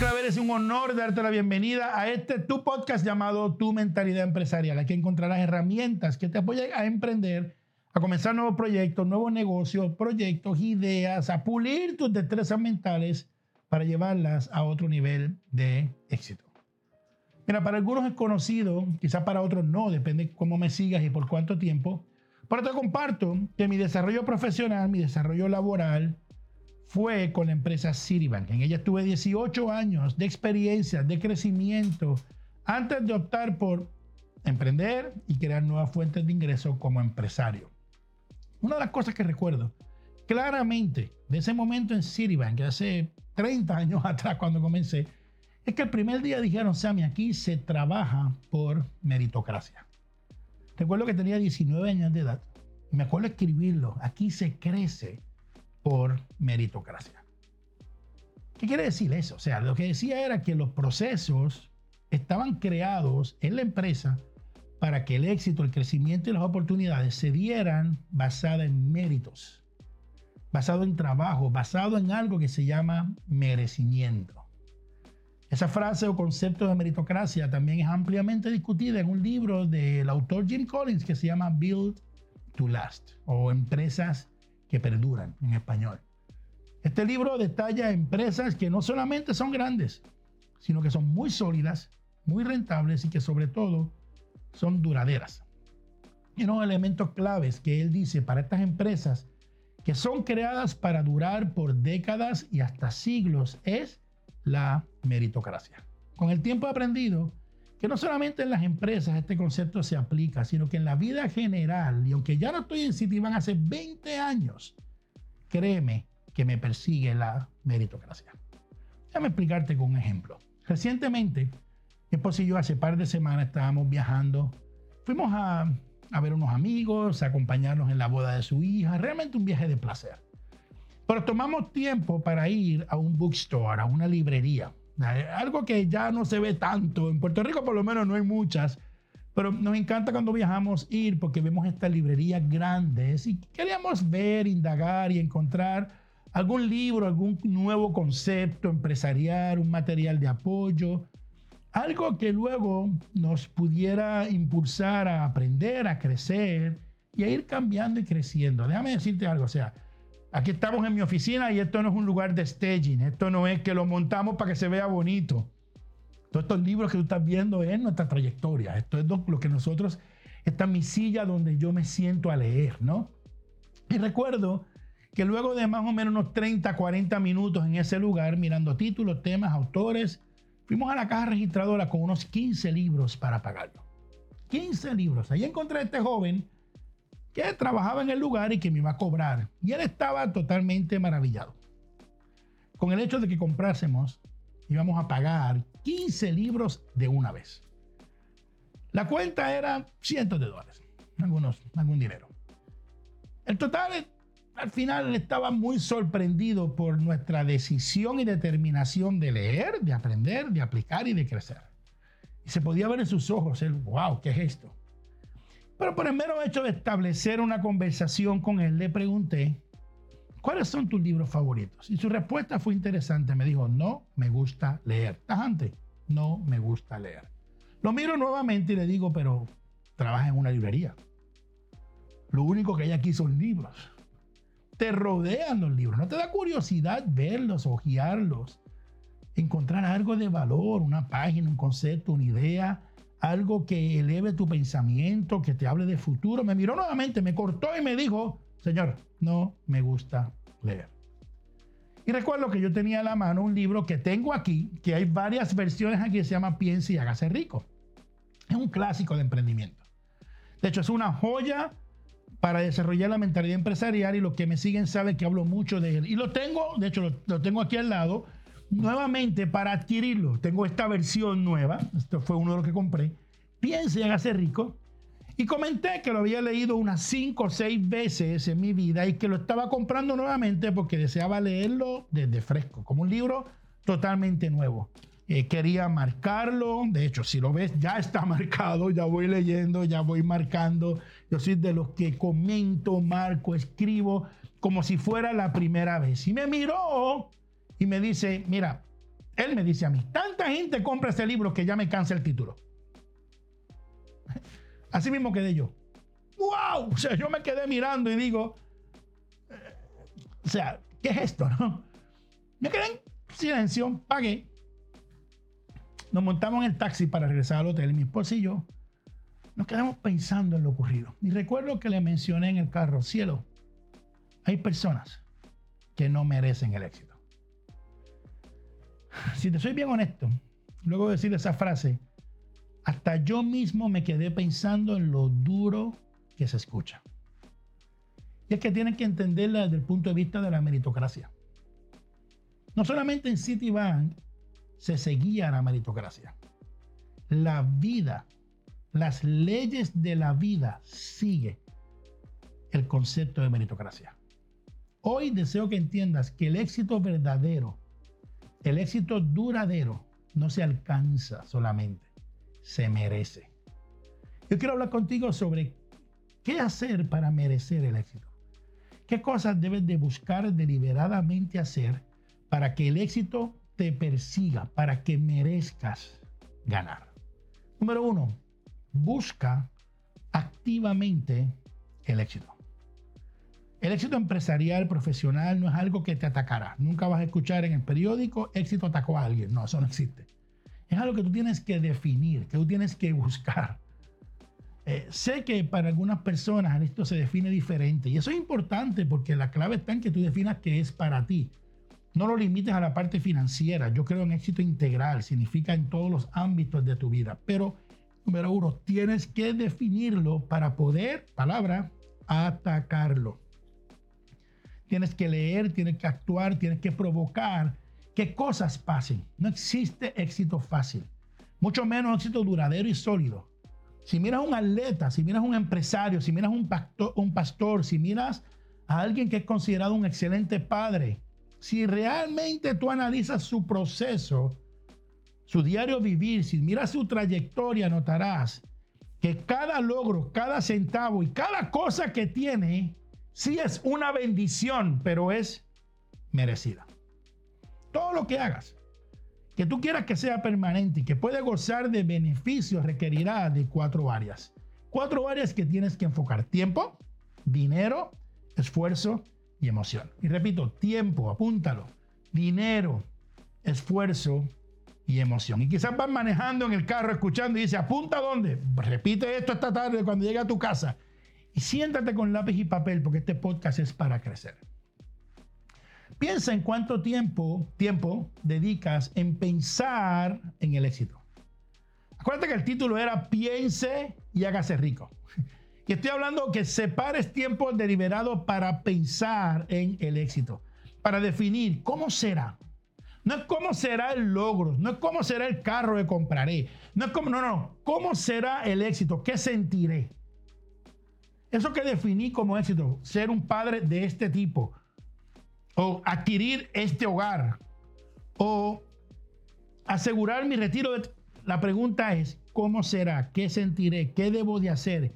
Claver, es un honor darte la bienvenida a este tu podcast llamado Tu Mentalidad Empresarial. Aquí encontrarás herramientas que te apoyan a emprender, a comenzar nuevos proyectos, nuevos negocios, proyectos, ideas, a pulir tus destrezas mentales para llevarlas a otro nivel de éxito. Mira, para algunos es conocido, quizás para otros no, depende cómo me sigas y por cuánto tiempo. Pero te comparto que mi desarrollo profesional, mi desarrollo laboral, fue con la empresa Citibank. En ella estuve 18 años de experiencia, de crecimiento, antes de optar por emprender y crear nuevas fuentes de ingreso como empresario. Una de las cosas que recuerdo claramente de ese momento en Citibank, que hace 30 años atrás cuando comencé, es que el primer día dijeron, Sammy, aquí se trabaja por meritocracia. Recuerdo que tenía 19 años de edad. Me acuerdo escribirlo. Aquí se crece por meritocracia. ¿Qué quiere decir eso? O sea, lo que decía era que los procesos estaban creados en la empresa para que el éxito, el crecimiento y las oportunidades se dieran basada en méritos, basado en trabajo, basado en algo que se llama merecimiento. Esa frase o concepto de meritocracia también es ampliamente discutida en un libro del autor Jim Collins que se llama Build to Last o Empresas que perduran en español. Este libro detalla empresas que no solamente son grandes, sino que son muy sólidas, muy rentables y que sobre todo son duraderas. Y unos elementos claves que él dice para estas empresas que son creadas para durar por décadas y hasta siglos es la meritocracia. Con el tiempo aprendido que no solamente en las empresas este concepto se aplica, sino que en la vida general, y aunque ya no estoy en Citibank hace 20 años, créeme que me persigue la meritocracia. Déjame explicarte con un ejemplo. Recientemente, mi esposo y yo hace par de semanas estábamos viajando. Fuimos a, a ver unos amigos, a acompañarnos en la boda de su hija. Realmente un viaje de placer. Pero tomamos tiempo para ir a un bookstore, a una librería. Algo que ya no se ve tanto. En Puerto Rico por lo menos no hay muchas. Pero nos encanta cuando viajamos ir porque vemos estas librerías grandes y queríamos ver, indagar y encontrar algún libro, algún nuevo concepto empresarial, un material de apoyo, algo que luego nos pudiera impulsar a aprender, a crecer y a ir cambiando y creciendo. Déjame decirte algo, o sea, Aquí estamos en mi oficina y esto no es un lugar de staging. Esto no es que lo montamos para que se vea bonito. Todos estos libros que tú estás viendo es nuestra trayectoria. Esto es lo que nosotros, esta es mi silla donde yo me siento a leer, ¿no? Y recuerdo que luego de más o menos unos 30, 40 minutos en ese lugar, mirando títulos, temas, autores, fuimos a la caja registradora con unos 15 libros para pagarlo. 15 libros. Ahí encontré a este joven que trabajaba en el lugar y que me iba a cobrar. Y él estaba totalmente maravillado con el hecho de que comprásemos, íbamos a pagar 15 libros de una vez. La cuenta era cientos de dólares, algún dinero. El total, al final, estaba muy sorprendido por nuestra decisión y determinación de leer, de aprender, de aplicar y de crecer. Y se podía ver en sus ojos el, wow, ¿qué es esto? Pero por el mero hecho de establecer una conversación con él, le pregunté, ¿cuáles son tus libros favoritos? Y su respuesta fue interesante. Me dijo, no me gusta leer. Tajante, no me gusta leer. Lo miro nuevamente y le digo, pero trabaja en una librería. Lo único que hay aquí son libros. Te rodean los libros. ¿No te da curiosidad verlos, hojearlos? Encontrar algo de valor, una página, un concepto, una idea algo que eleve tu pensamiento, que te hable de futuro. Me miró nuevamente, me cortó y me dijo, Señor, no me gusta leer. Y recuerdo que yo tenía en la mano un libro que tengo aquí, que hay varias versiones aquí, se llama Piense y hágase rico. Es un clásico de emprendimiento. De hecho, es una joya para desarrollar la mentalidad empresarial y los que me siguen saben que hablo mucho de él. Y lo tengo, de hecho, lo tengo aquí al lado nuevamente para adquirirlo, tengo esta versión nueva, esto fue uno de los que compré, piense en hacer rico, y comenté que lo había leído unas cinco o seis veces en mi vida y que lo estaba comprando nuevamente porque deseaba leerlo desde fresco, como un libro totalmente nuevo. Eh, quería marcarlo, de hecho, si lo ves, ya está marcado, ya voy leyendo, ya voy marcando. Yo soy de los que comento, marco, escribo como si fuera la primera vez. Y me miró y me dice, mira, él me dice a mí, tanta gente compra ese libro que ya me cansa el título. Así mismo quedé yo. ¡Wow! O sea, yo me quedé mirando y digo, eh, o sea, ¿qué es esto? No? Me quedé en silencio, pagué. Nos montamos en el taxi para regresar al hotel, mi esposa y yo. Nos quedamos pensando en lo ocurrido. Y recuerdo que le mencioné en el carro, cielo, hay personas que no merecen el éxito. Si te soy bien honesto, luego de decir esa frase, hasta yo mismo me quedé pensando en lo duro que se escucha. Y es que tienen que entenderla desde el punto de vista de la meritocracia. No solamente en Citibank se seguía la meritocracia. La vida, las leyes de la vida sigue el concepto de meritocracia. Hoy deseo que entiendas que el éxito verdadero, el éxito duradero, no se alcanza solamente, se merece. Yo quiero hablar contigo sobre ¿Qué hacer para merecer el éxito? ¿Qué cosas debes de buscar deliberadamente hacer para que el éxito te persiga, para que merezcas ganar? Número uno, busca activamente el éxito. El éxito empresarial, profesional, no es algo que te atacará. Nunca vas a escuchar en el periódico éxito atacó a alguien. No, eso no existe. Es algo que tú tienes que definir, que tú tienes que buscar. Eh, sé que para algunas personas esto se define diferente y eso es importante porque la clave está en que tú definas qué es para ti. No lo limites a la parte financiera. Yo creo en éxito integral, significa en todos los ámbitos de tu vida. Pero, número uno, tienes que definirlo para poder, palabra, atacarlo. Tienes que leer, tienes que actuar, tienes que provocar que cosas pasen. No existe éxito fácil, mucho menos éxito duradero y sólido. Si miras a un atleta, si miras a un empresario, si miras a un pastor, si miras a alguien que es considerado un excelente padre, si realmente tú analizas su proceso, su diario vivir, si miras su trayectoria, notarás que cada logro, cada centavo y cada cosa que tiene, sí es una bendición, pero es merecida. Todo lo que hagas, que tú quieras que sea permanente y que pueda gozar de beneficios requerirá de cuatro áreas. Cuatro áreas que tienes que enfocar. Tiempo, dinero, esfuerzo y emoción. Y repito, tiempo, apúntalo. Dinero, esfuerzo y emoción. Y quizás vas manejando en el carro escuchando y dice, apunta dónde. Repite esto esta tarde cuando llegue a tu casa. Siéntate con lápiz y papel porque este podcast es para crecer. Piensa en cuánto tiempo, tiempo dedicas en pensar en el éxito. Acuérdate que el título era Piense y hágase rico. Y estoy hablando que separes tiempo deliberado para pensar en el éxito, para definir cómo será. No es cómo será el logro, no es cómo será el carro que compraré, no es como, no, no, cómo será el éxito, qué sentiré. Eso que definí como éxito, ser un padre de este tipo, o adquirir este hogar o asegurar mi retiro. La pregunta es, ¿cómo será? ¿Qué sentiré? ¿Qué debo de hacer?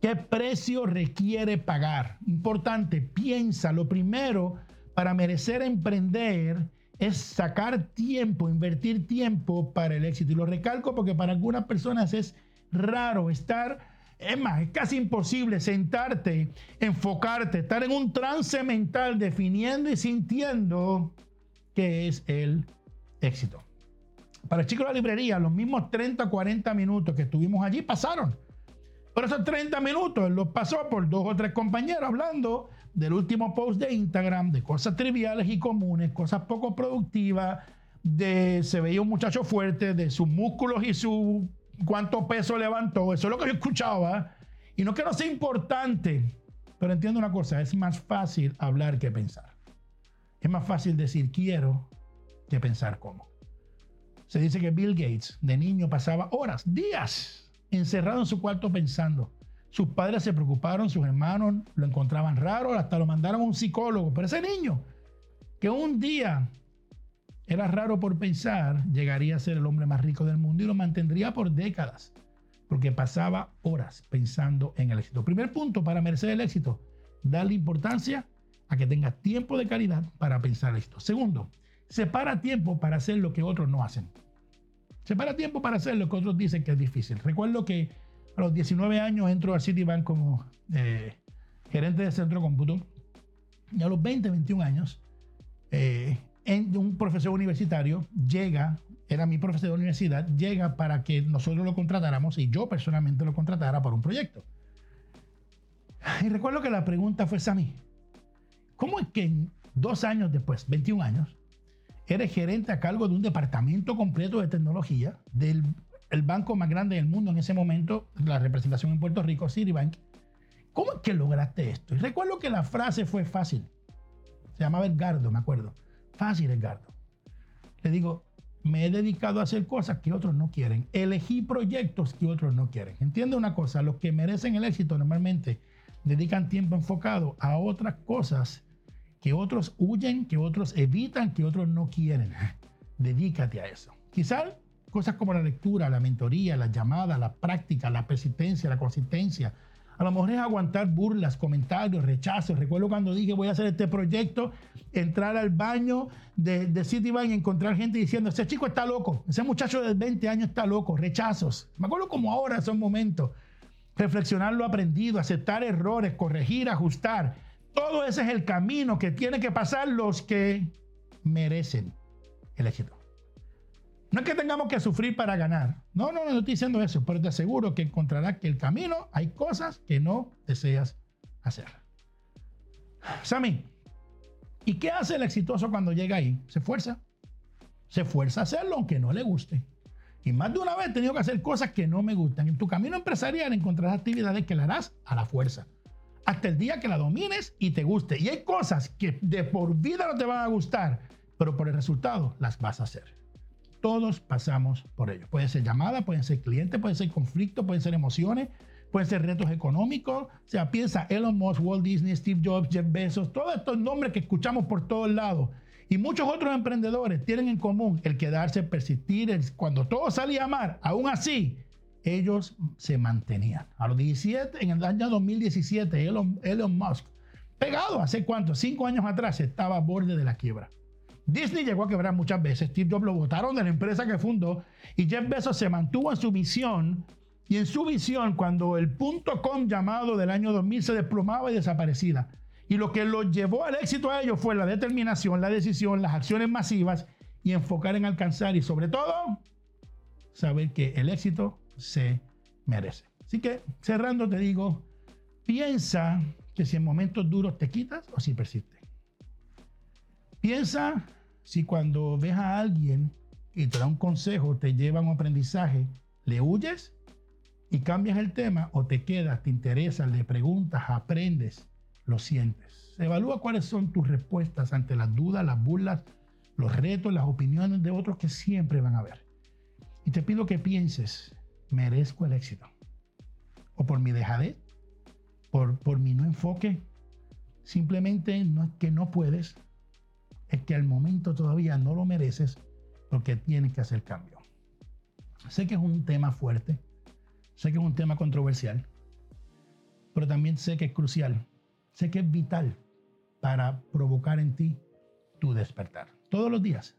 ¿Qué precio requiere pagar? Importante, piensa, lo primero para merecer emprender es sacar tiempo, invertir tiempo para el éxito. Y lo recalco porque para algunas personas es raro estar es más, es casi imposible sentarte, enfocarte, estar en un trance mental definiendo y sintiendo qué es el éxito. Para el chico de la librería, los mismos 30, 40 minutos que estuvimos allí pasaron. Por esos 30 minutos los pasó por dos o tres compañeros hablando del último post de Instagram, de cosas triviales y comunes, cosas poco productivas, de se veía un muchacho fuerte, de sus músculos y su cuánto peso levantó, eso es lo que yo escuchaba. Y no que no sea importante, pero entiendo una cosa, es más fácil hablar que pensar. Es más fácil decir quiero que pensar cómo. Se dice que Bill Gates de niño pasaba horas, días, encerrado en su cuarto pensando. Sus padres se preocuparon, sus hermanos lo encontraban raro, hasta lo mandaron a un psicólogo. Pero ese niño, que un día era raro por pensar, llegaría a ser el hombre más rico del mundo y lo mantendría por décadas, porque pasaba horas pensando en el éxito. Primer punto para merecer el éxito, darle importancia a que tengas tiempo de calidad para pensar esto. Segundo, separa tiempo para hacer lo que otros no hacen. Separa tiempo para hacer lo que otros dicen que es difícil. Recuerdo que a los 19 años entro al Citibank como eh, gerente de centro de cómputo. Y a los 20, 21 años, eh, un profesor universitario llega, era mi profesor de universidad, llega para que nosotros lo contratáramos y yo personalmente lo contratara para un proyecto. Y recuerdo que la pregunta fue mí, ¿cómo es que dos años después, 21 años, eres gerente a cargo de un departamento completo de tecnología del el banco más grande del mundo en ese momento, la representación en Puerto Rico, Citibank? ¿Cómo es que lograste esto? Y recuerdo que la frase fue fácil. Se llamaba Edgardo, me acuerdo. Fácil, Edgardo. Le digo, me he dedicado a hacer cosas que otros no quieren. Elegí proyectos que otros no quieren. Entiende una cosa, los que merecen el éxito normalmente dedican tiempo enfocado a otras cosas que otros huyen, que otros evitan, que otros no quieren. Dedícate a eso. Quizás cosas como la lectura, la mentoría, la llamada, la práctica, la persistencia, la consistencia. A lo mejor es aguantar burlas, comentarios, rechazos. Recuerdo cuando dije voy a hacer este proyecto, entrar al baño de, de Citibank y encontrar gente diciendo, ese chico está loco, ese muchacho de 20 años está loco, rechazos. Me acuerdo como ahora esos momentos. Reflexionar lo aprendido, aceptar errores, corregir, ajustar. Todo ese es el camino que tienen que pasar los que merecen el éxito. No es que tengamos que sufrir para ganar. No, no, no, no estoy diciendo eso, pero te aseguro que encontrarás que el camino hay cosas que no deseas hacer. Sammy, ¿y qué hace el exitoso cuando llega ahí? Se esfuerza. Se esfuerza a hacerlo aunque no le guste. Y más de una vez he tenido que hacer cosas que no me gustan. En tu camino empresarial encontrarás actividades que le harás a la fuerza hasta el día que la domines y te guste. Y hay cosas que de por vida no te van a gustar, pero por el resultado las vas a hacer. Todos pasamos por ello. Puede ser llamada, pueden ser clientes, puede ser conflicto, pueden ser emociones, pueden ser retos económicos. O sea, piensa Elon Musk, Walt Disney, Steve Jobs, Jeff Bezos, todos estos nombres que escuchamos por todos lados. Y muchos otros emprendedores tienen en común el quedarse, persistir, cuando todo salía mal, aún así, ellos se mantenían. A los 17, en el año 2017, Elon, Elon Musk, pegado hace cuánto, cinco años atrás, estaba a borde de la quiebra. Disney llegó a quebrar muchas veces, Steve Jobs lo votaron de la empresa que fundó y Jeff Bezos se mantuvo en su visión y en su visión cuando el punto com llamado del año 2000 se desplomaba y desaparecida. Y lo que los llevó al éxito a ellos fue la determinación, la decisión, las acciones masivas y enfocar en alcanzar y sobre todo saber que el éxito se merece. Así que cerrando te digo, piensa que si en momentos duros te quitas o si persistes. Piensa si cuando ves a alguien y te da un consejo, te lleva a un aprendizaje, le huyes y cambias el tema o te quedas, te interesa, le preguntas, aprendes, lo sientes. Evalúa cuáles son tus respuestas ante las dudas, las burlas, los retos, las opiniones de otros que siempre van a haber. Y te pido que pienses merezco el éxito. O por mi dejadez, por, por mi no enfoque. Simplemente no que no puedes, es que al momento todavía no lo mereces porque tienes que hacer cambio. Sé que es un tema fuerte, sé que es un tema controversial, pero también sé que es crucial, sé que es vital para provocar en ti tu despertar. Todos los días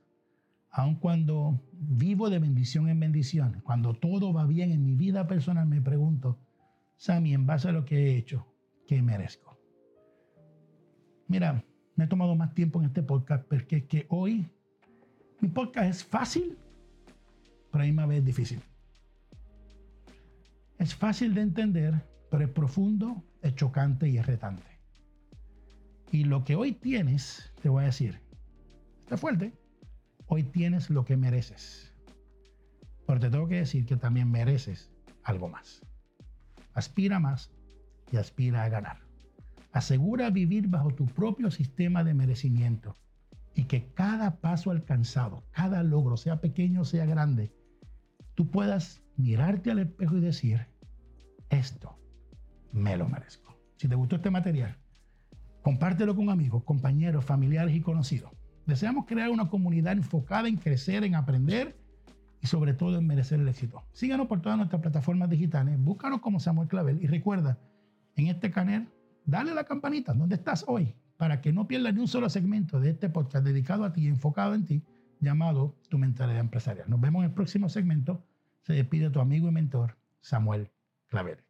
aun cuando vivo de bendición en bendición, cuando todo va bien en mi vida personal, me pregunto, Sammy, en base a lo que he hecho, ¿qué merezco? Mira, me he tomado más tiempo en este podcast porque es que hoy mi podcast es fácil, pero a misma vez es difícil. Es fácil de entender, pero es profundo, es chocante y es retante. Y lo que hoy tienes, te voy a decir, está fuerte Hoy tienes lo que mereces. Pero te tengo que decir que también mereces algo más. Aspira más y aspira a ganar. Asegura vivir bajo tu propio sistema de merecimiento y que cada paso alcanzado, cada logro, sea pequeño o sea grande, tú puedas mirarte al espejo y decir, esto me lo merezco. Si te gustó este material, compártelo con amigos, compañeros, familiares y conocidos. Deseamos crear una comunidad enfocada en crecer, en aprender y sobre todo en merecer el éxito. Síganos por todas nuestras plataformas digitales, búscanos como Samuel Clavel y recuerda, en este canal, dale la campanita, ¿dónde estás hoy? para que no pierdas ni un solo segmento de este podcast dedicado a ti, enfocado en ti, llamado Tu Mentalidad Empresarial. Nos vemos en el próximo segmento. Se despide tu amigo y mentor, Samuel Clavel.